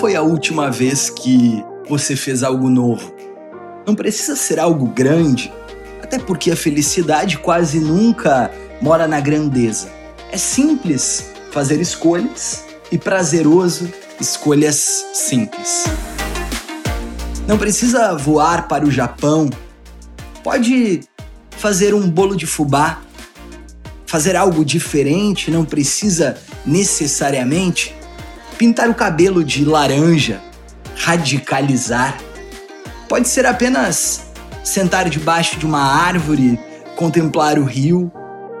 foi a última vez que você fez algo novo? Não precisa ser algo grande, até porque a felicidade quase nunca mora na grandeza. É simples fazer escolhas e prazeroso escolhas simples. Não precisa voar para o Japão. Pode fazer um bolo de fubá, fazer algo diferente, não precisa necessariamente pintar o cabelo de laranja, radicalizar. Pode ser apenas sentar debaixo de uma árvore, contemplar o rio,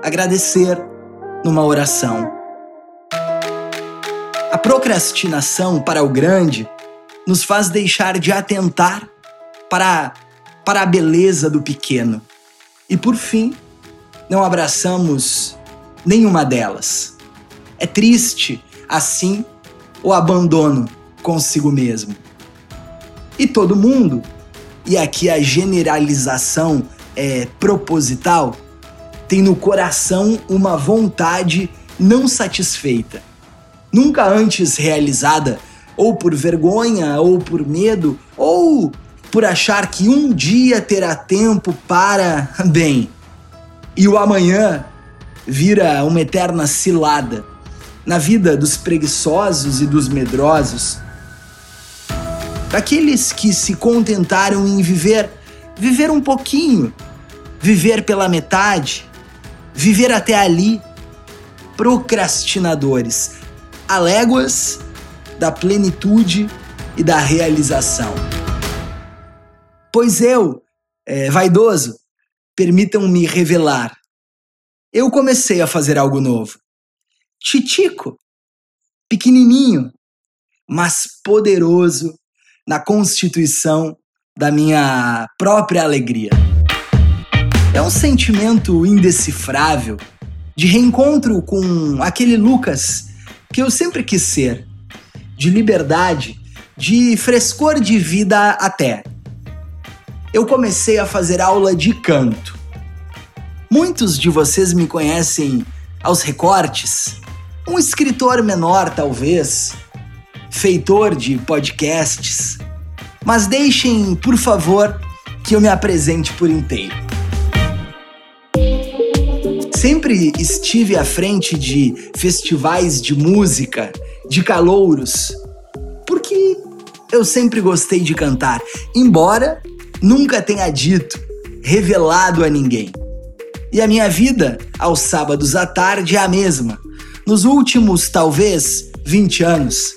agradecer numa oração. A procrastinação para o grande nos faz deixar de atentar para, para a beleza do pequeno. E por fim, não abraçamos nenhuma delas. É triste, assim, o abandono consigo mesmo. E todo mundo, e aqui a generalização é proposital, tem no coração uma vontade não satisfeita, nunca antes realizada, ou por vergonha, ou por medo, ou por achar que um dia terá tempo para. Bem, e o amanhã vira uma eterna cilada na vida dos preguiçosos e dos medrosos, daqueles que se contentaram em viver, viver um pouquinho, viver pela metade, viver até ali, procrastinadores, aléguas da plenitude e da realização. Pois eu, é, vaidoso, permitam-me revelar, eu comecei a fazer algo novo titico, pequenininho, mas poderoso na constituição da minha própria alegria. É um sentimento indecifrável de reencontro com aquele Lucas que eu sempre quis ser, de liberdade, de frescor de vida até. Eu comecei a fazer aula de canto. Muitos de vocês me conhecem aos recortes, um escritor menor, talvez, feitor de podcasts. Mas deixem, por favor, que eu me apresente por inteiro. Sempre estive à frente de festivais de música, de calouros, porque eu sempre gostei de cantar, embora nunca tenha dito, revelado a ninguém. E a minha vida, aos sábados à tarde, é a mesma nos últimos, talvez, 20 anos,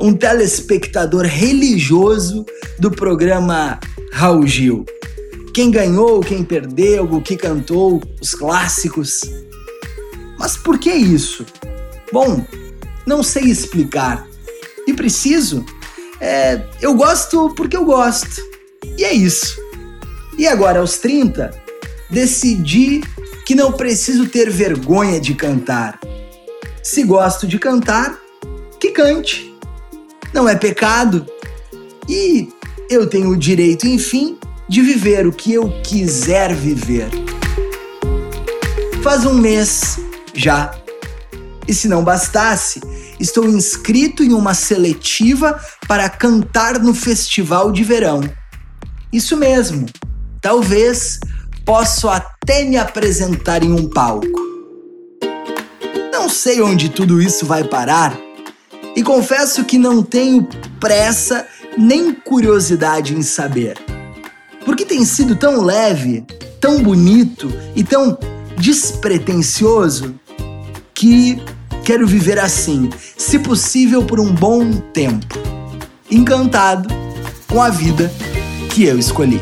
um telespectador religioso do programa Raul Gil. Quem ganhou, quem perdeu, o que cantou, os clássicos. Mas por que isso? Bom, não sei explicar. E preciso? É, eu gosto porque eu gosto. E é isso. E agora, aos 30, decidi que não preciso ter vergonha de cantar se gosto de cantar, que cante. Não é pecado. E eu tenho o direito, enfim, de viver o que eu quiser viver. Faz um mês já. E se não bastasse, estou inscrito em uma seletiva para cantar no festival de verão. Isso mesmo. Talvez possa até me apresentar em um palco. Não sei onde tudo isso vai parar e confesso que não tenho pressa nem curiosidade em saber. Porque tem sido tão leve, tão bonito e tão despretensioso que quero viver assim, se possível por um bom tempo, encantado com a vida que eu escolhi.